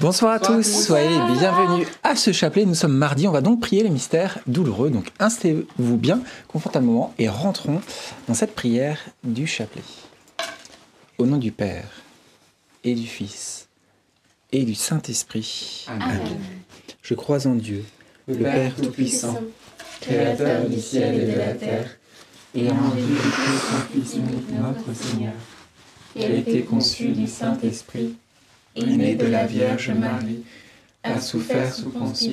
Bonsoir à tous, soyez les bienvenus à ce chapelet. Nous sommes mardi, on va donc prier les mystères douloureux. Donc installez-vous bien confortablement et rentrons dans cette prière du chapelet. Au nom du Père et du Fils et du Saint-Esprit. Amen. Je crois en Dieu, Le Père Tout-Puissant, Créateur du ciel et de la terre, et en Jésus-Christ, son Fils unique, notre Seigneur, qui a été conçu du Saint-Esprit, né de la Vierge Marie, a souffert sous Ponce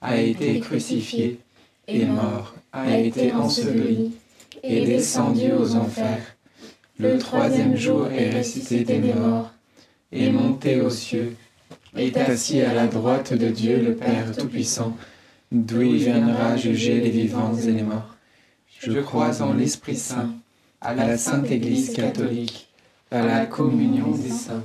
a été crucifié, est mort, a été enseveli, et descendu aux enfers. Le troisième jour est ressuscité des morts, est monté aux cieux, est assis à la droite de Dieu le Père Tout-Puissant, d'où il viendra juger les vivants et les morts. Je crois en l'Esprit Saint, à la Sainte Église catholique, à la communion des saints,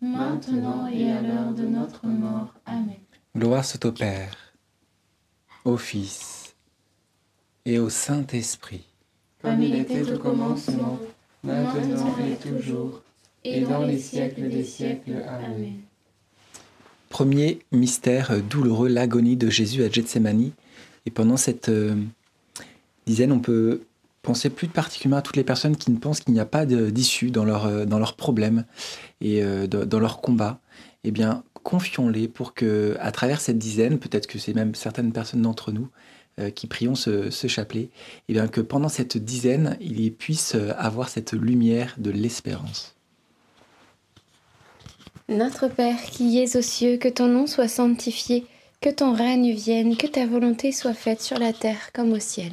maintenant et à l'heure de notre mort. Amen. Gloire soit au Père, au Fils et au Saint-Esprit. Comme il était au commencement, maintenant et toujours, et dans les siècles des siècles. Amen. Premier mystère douloureux, l'agonie de Jésus à Gethsemane. Et pendant cette euh, dizaine, on peut penser plus particulièrement à toutes les personnes qui ne pensent qu'il n'y a pas d'issue dans leur, euh, leurs problèmes et euh, dans leur combat. Eh bien, confions-les pour que, à travers cette dizaine, peut-être que c'est même certaines personnes d'entre nous euh, qui prions ce, chapelet, eh bien que pendant cette dizaine, il y puisse avoir cette lumière de l'espérance. Notre Père qui es aux cieux, que ton nom soit sanctifié, que ton règne vienne, que ta volonté soit faite sur la terre comme au ciel.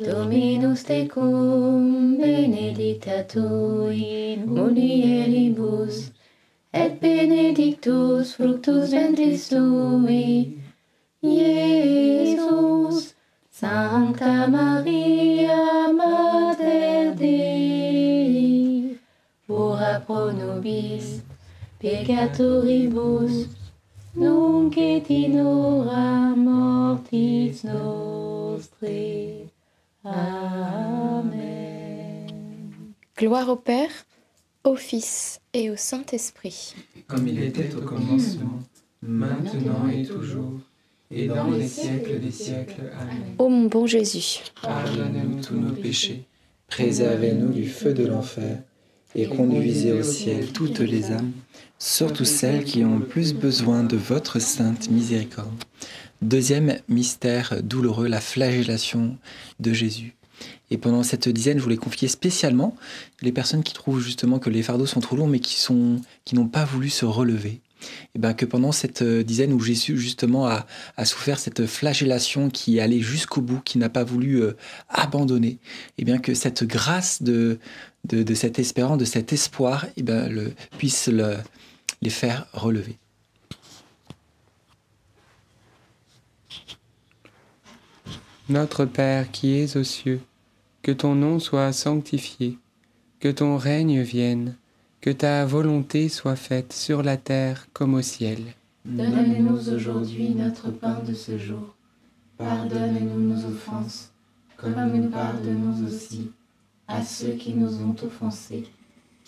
Dominus tecum, benedicta tui, mulieribus, et benedictus fructus ventris tui, Iesus. Sancta Maria, Mater Dei, ora pro nobis peccatoribus, nunc et in mortis nostre. Amen. Gloire au Père, au Fils et au Saint-Esprit. Comme il était au commencement, maintenant et toujours, et dans les siècles des siècles. Amen. Ô mon bon Jésus, pardonne-nous tous nos péchés, préservez-nous du feu de l'enfer, et conduisez au ciel toutes les âmes, surtout celles qui ont le plus besoin de votre sainte miséricorde. Deuxième mystère douloureux, la flagellation de Jésus. Et pendant cette dizaine, je voulais confier spécialement les personnes qui trouvent justement que les fardeaux sont trop lourds, mais qui sont qui n'ont pas voulu se relever. Et ben que pendant cette dizaine où Jésus justement a, a souffert cette flagellation qui est allée jusqu'au bout, qui n'a pas voulu euh, abandonner, et bien que cette grâce de, de, de cette espérance, de cet espoir, et ben le, puisse le, les faire relever. Notre Père qui es aux cieux, que ton nom soit sanctifié, que ton règne vienne, que ta volonté soit faite sur la terre comme au ciel. Donne-nous aujourd'hui notre pain de ce jour. Pardonne-nous nos offenses, comme nous pardonnons aussi à ceux qui nous ont offensés.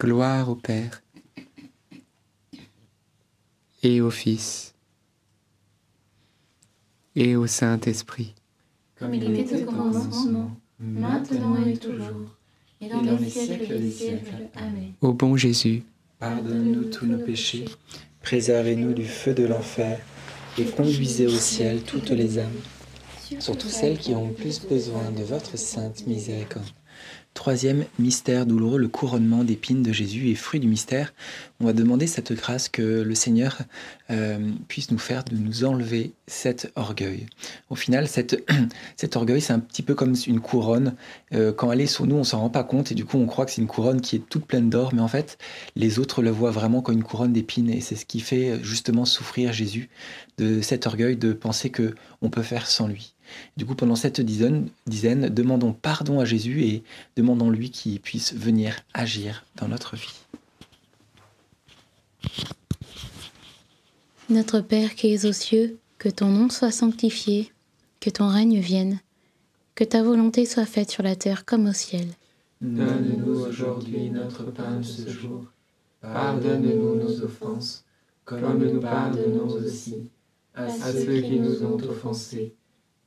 Gloire au Père et au Fils et au Saint-Esprit. Comme il était au commencement, maintenant et toujours, et dans les siècles des siècles. Amen. Ô bon Jésus, Pardonne-nous tous nos péchés, préservez-nous du feu de l'enfer, et conduisez au ciel toutes les âmes, surtout celles qui ont le plus besoin de votre sainte miséricorde. Troisième mystère douloureux, le couronnement d'épines de Jésus et fruit du mystère. On va demander cette grâce que le Seigneur euh, puisse nous faire de nous enlever cet orgueil. Au final, cette, cet orgueil, c'est un petit peu comme une couronne. Euh, quand elle est sur nous, on s'en rend pas compte et du coup, on croit que c'est une couronne qui est toute pleine d'or, mais en fait, les autres le voient vraiment comme une couronne d'épines et c'est ce qui fait justement souffrir Jésus de cet orgueil de penser que on peut faire sans lui. Du coup, pendant cette dizaine, dizaine, demandons pardon à Jésus et demandons-lui qu'il puisse venir agir dans notre vie. Notre Père qui es aux cieux, que ton nom soit sanctifié, que ton règne vienne, que ta volonté soit faite sur la terre comme au ciel. Donne-nous aujourd'hui notre pain de ce jour. Pardonne-nous nos offenses, comme nous pardonnons aussi à ceux qui nous ont offensés.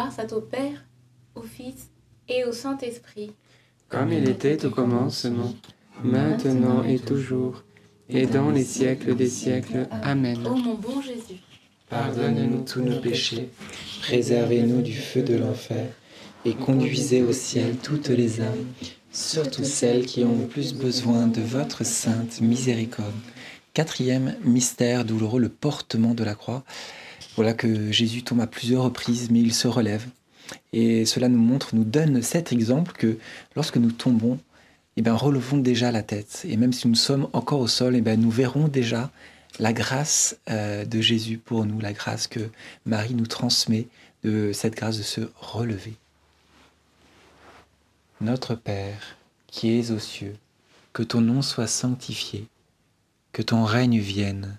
Gloire soit au Père, au Fils et au Saint-Esprit. Comme il était au commencement, maintenant et toujours, et dans les siècles des siècles. Amen. Ô mon bon Jésus, Pardonne-nous tous nos péchés, préservez-nous du feu de l'enfer, et conduisez au ciel toutes les âmes, surtout celles qui ont le plus besoin de votre sainte miséricorde. Quatrième mystère douloureux, le portement de la croix. Voilà que Jésus tombe à plusieurs reprises, mais il se relève. Et cela nous montre, nous donne cet exemple que lorsque nous tombons, eh bien, relevons déjà la tête. Et même si nous sommes encore au sol, eh bien, nous verrons déjà la grâce euh, de Jésus pour nous, la grâce que Marie nous transmet, de cette grâce de se relever. Notre Père, qui es aux cieux, que ton nom soit sanctifié, que ton règne vienne,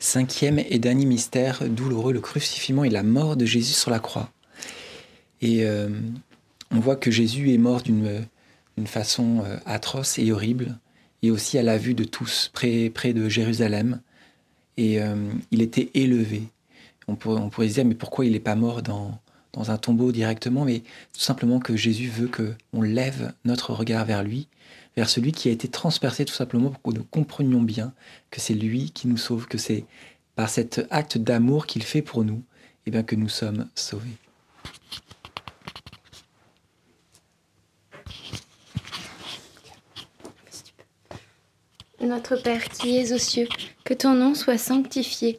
Cinquième et dernier mystère douloureux, le crucifixion et la mort de Jésus sur la croix. Et euh, on voit que Jésus est mort d'une façon euh, atroce et horrible, et aussi à la vue de tous, près, près de Jérusalem. Et euh, il était élevé. On on pourrait se dire, mais pourquoi il n'est pas mort dans, dans un tombeau directement Mais tout simplement que Jésus veut qu'on lève notre regard vers lui, vers celui qui a été transpercé tout simplement pour que nous comprenions bien que c'est lui qui nous sauve, que c'est par cet acte d'amour qu'il fait pour nous, et bien que nous sommes sauvés. Notre Père qui es aux cieux, que ton nom soit sanctifié,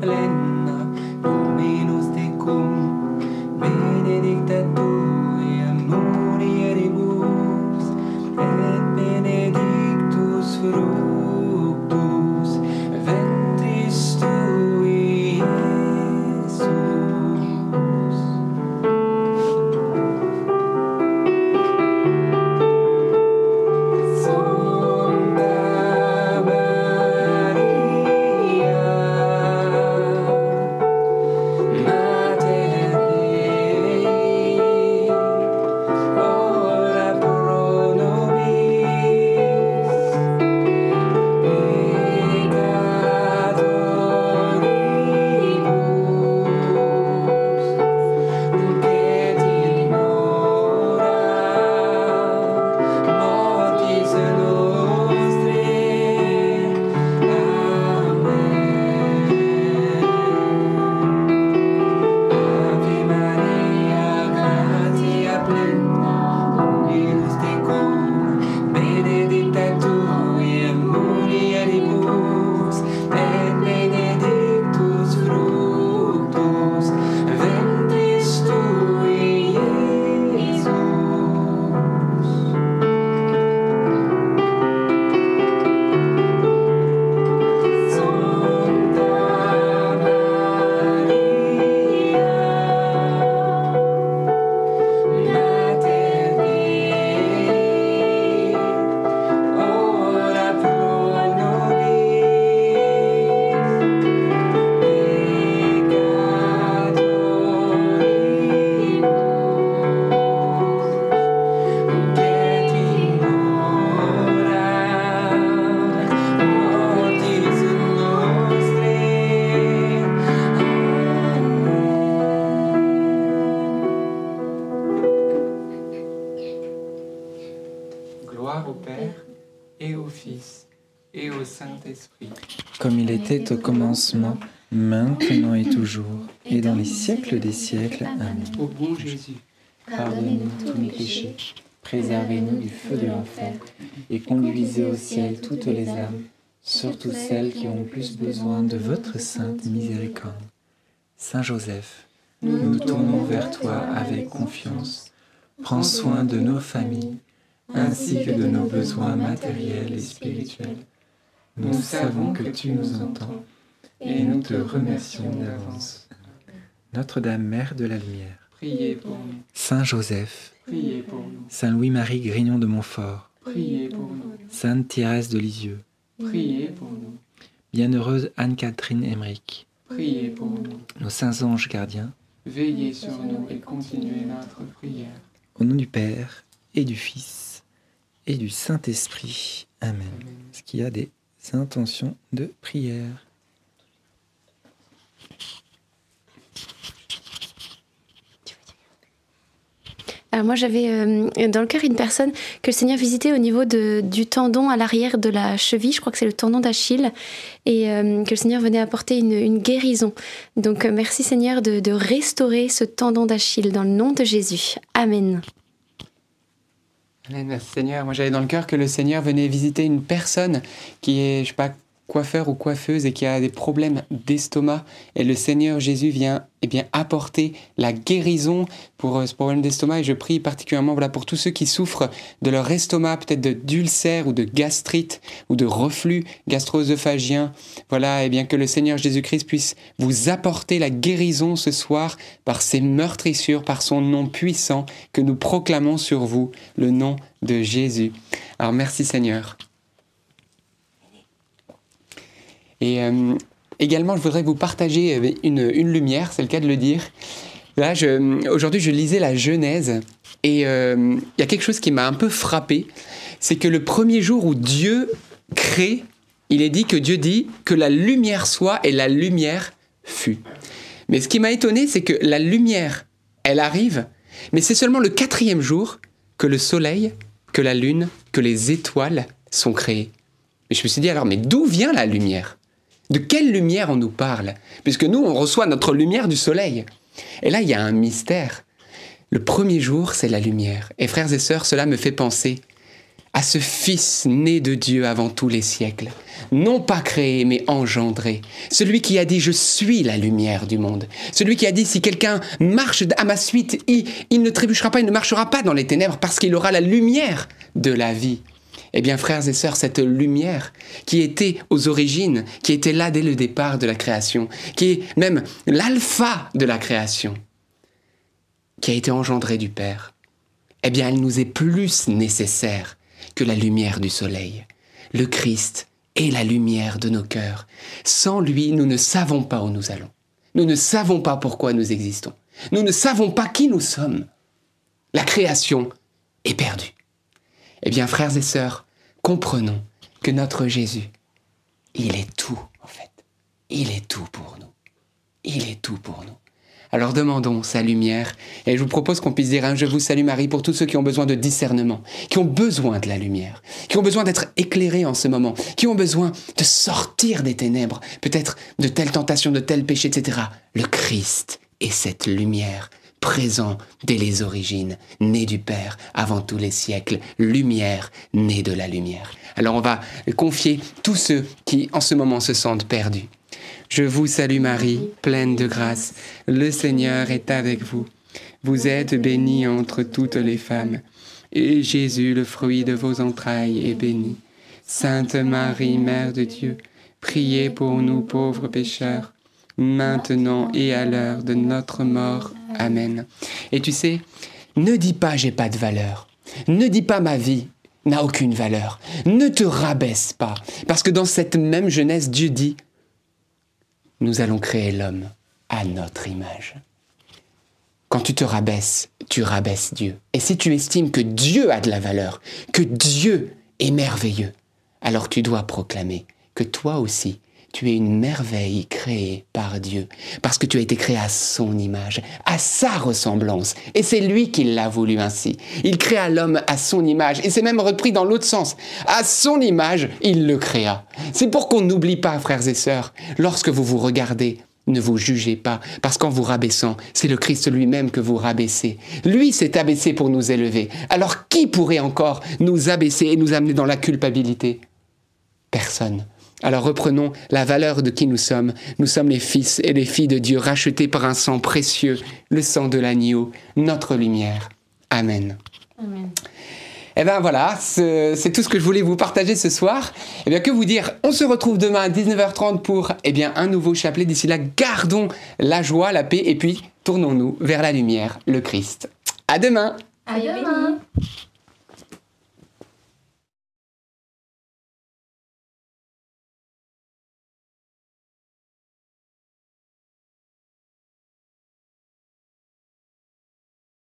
Gratia était au commencement, maintenant et toujours, et dans les siècles des siècles. Amen. Au bon Jésus, Pardonnez-nous tous nos péchés, préservez-nous du feu de l'enfer, et conduisez au ciel toutes les âmes, surtout celles qui ont le plus besoin de votre sainte miséricorde. Saint Joseph, nous tournons vers toi avec confiance. Prends soin de nos familles, ainsi que de nos besoins matériels et spirituels. Nous savons que tu nous entends et nous te remercions d'avance. Notre-Dame, Mère de la Lumière, priez pour nous, Saint Joseph, priez pour nous, Saint Louis-Marie Grignon de Montfort, priez pour nous, Sainte Thérèse de Lisieux, priez pour nous, Bienheureuse Anne-Catherine Emmerich, priez pour nous. nos saints anges gardiens, Veillez sur nous et continuez notre prière. au nom du Père et du Fils et du Saint-Esprit. Amen. Amen. Est-ce qu'il y a des intentions de prière Alors moi j'avais euh, dans le cœur une personne que le Seigneur visitait au niveau de, du tendon à l'arrière de la cheville, je crois que c'est le tendon d'Achille, et euh, que le Seigneur venait apporter une, une guérison. Donc euh, merci Seigneur de, de restaurer ce tendon d'Achille dans le nom de Jésus. Amen. Seigneur. Moi, j'avais dans le cœur que le Seigneur venait visiter une personne qui est, je sais pas, coiffeur ou coiffeuse et qui a des problèmes d'estomac. Et le Seigneur Jésus vient eh bien, apporter la guérison pour euh, ce problème d'estomac. Et je prie particulièrement voilà, pour tous ceux qui souffrent de leur estomac, peut-être de- d'ulcère ou de gastrite ou de reflux gastro-œsophagien. Voilà, et bien que le Seigneur Jésus-Christ puisse vous apporter la guérison ce soir par ses meurtrissures, par son nom puissant que nous proclamons sur vous, le nom de Jésus. Alors merci Seigneur. Et euh, également, je voudrais vous partager euh, une, lumière, c'est le cas de le dire. Là, aujourd'hui, je lisais la Genèse et euh, il y a quelque chose qui m'a un peu frappé. C'est que le premier jour où Dieu crée, il est dit que Dieu dit que la lumière soit et la lumière fut. Mais ce qui m'a étonné, c'est que la lumière, elle arrive, mais c'est seulement le quatrième jour que le soleil, que la lune, que les étoiles sont créées. Et je me suis dit alors, mais d'où vient la lumière? De quelle lumière on nous parle? Puisque nous, on reçoit notre lumière du soleil. Et là, il y a un mystère. Le premier jour, c'est la lumière. Et frères et sœurs, cela me fait penser à ce Fils né de Dieu avant tous les siècles, non pas créé mais engendré, celui qui a dit je suis la lumière du monde, celui qui a dit si quelqu'un marche à ma suite, il, ne trébuchera pas, il ne marchera pas dans les ténèbres parce qu'il aura la lumière de la vie. Eh bien, frères et sœurs, cette lumière qui était aux origines, qui était là dès le départ de la création, qui est même l'alpha de la création, qui a été engendrée du Père, eh bien, elle nous est plus nécessaire que la lumière du soleil. Le Christ est la lumière de nos cœurs. Sans lui, nous ne savons pas où nous allons. Nous ne savons pas pourquoi nous existons. Nous ne savons pas qui nous sommes. La création est perdue. Eh bien, frères et sœurs, comprenons que notre Jésus, il est tout, en fait. Il est tout pour nous. Il est tout pour nous. Alors demandons sa lumière, et je vous propose qu'on puisse dire un Je vous salue Marie pour tous ceux qui ont besoin de discernement, qui ont besoin de la lumière, qui ont besoin d'être éclairés en ce moment, qui ont besoin de sortir des ténèbres, peut-être de telles tentations, de tels péchés, etc. Le Christ est cette lumière présent dès les origines, né du Père avant tous les siècles, lumière née de la lumière. Alors on va confier tous ceux qui en ce moment se sentent perdus. Je vous salue Marie, pleine de grâce, le Seigneur est avec vous. Vous êtes bénie entre toutes les femmes, et Jésus, le fruit de vos entrailles, est béni. Sainte Marie, Mère de Dieu, priez pour nous pauvres pécheurs maintenant et à l'heure de notre mort. Amen. Et tu sais, ne dis pas j'ai pas de valeur. Ne dis pas ma vie n'a aucune valeur. Ne te rabaisse pas. Parce que dans cette même jeunesse, Dieu dit, nous allons créer l'homme à notre image. Quand tu te rabaisses, tu rabaisses Dieu. Et si tu estimes que Dieu a de la valeur, que Dieu est merveilleux, alors tu dois proclamer que toi aussi, tu es une merveille créée par Dieu, parce que tu as été créé à son image, à sa ressemblance. Et c'est lui qui l'a voulu ainsi. Il créa l'homme à son image, et c'est même repris dans l'autre sens. À son image, il le créa. C'est pour qu'on n'oublie pas, frères et sœurs, lorsque vous vous regardez, ne vous jugez pas, parce qu'en vous rabaissant, c'est le Christ lui-même que vous rabaissez. Lui s'est abaissé pour nous élever. Alors qui pourrait encore nous abaisser et nous amener dans la culpabilité? Personne. Alors reprenons la valeur de qui nous sommes. Nous sommes les fils et les filles de Dieu rachetés par un sang précieux, le sang de l'agneau, notre lumière. Amen. Amen. Eh bien voilà, c'est tout ce que je voulais vous partager ce soir. Eh bien que vous dire, on se retrouve demain à 19h30 pour eh bien, un nouveau chapelet. D'ici là, gardons la joie, la paix et puis tournons-nous vers la lumière, le Christ. À demain À demain.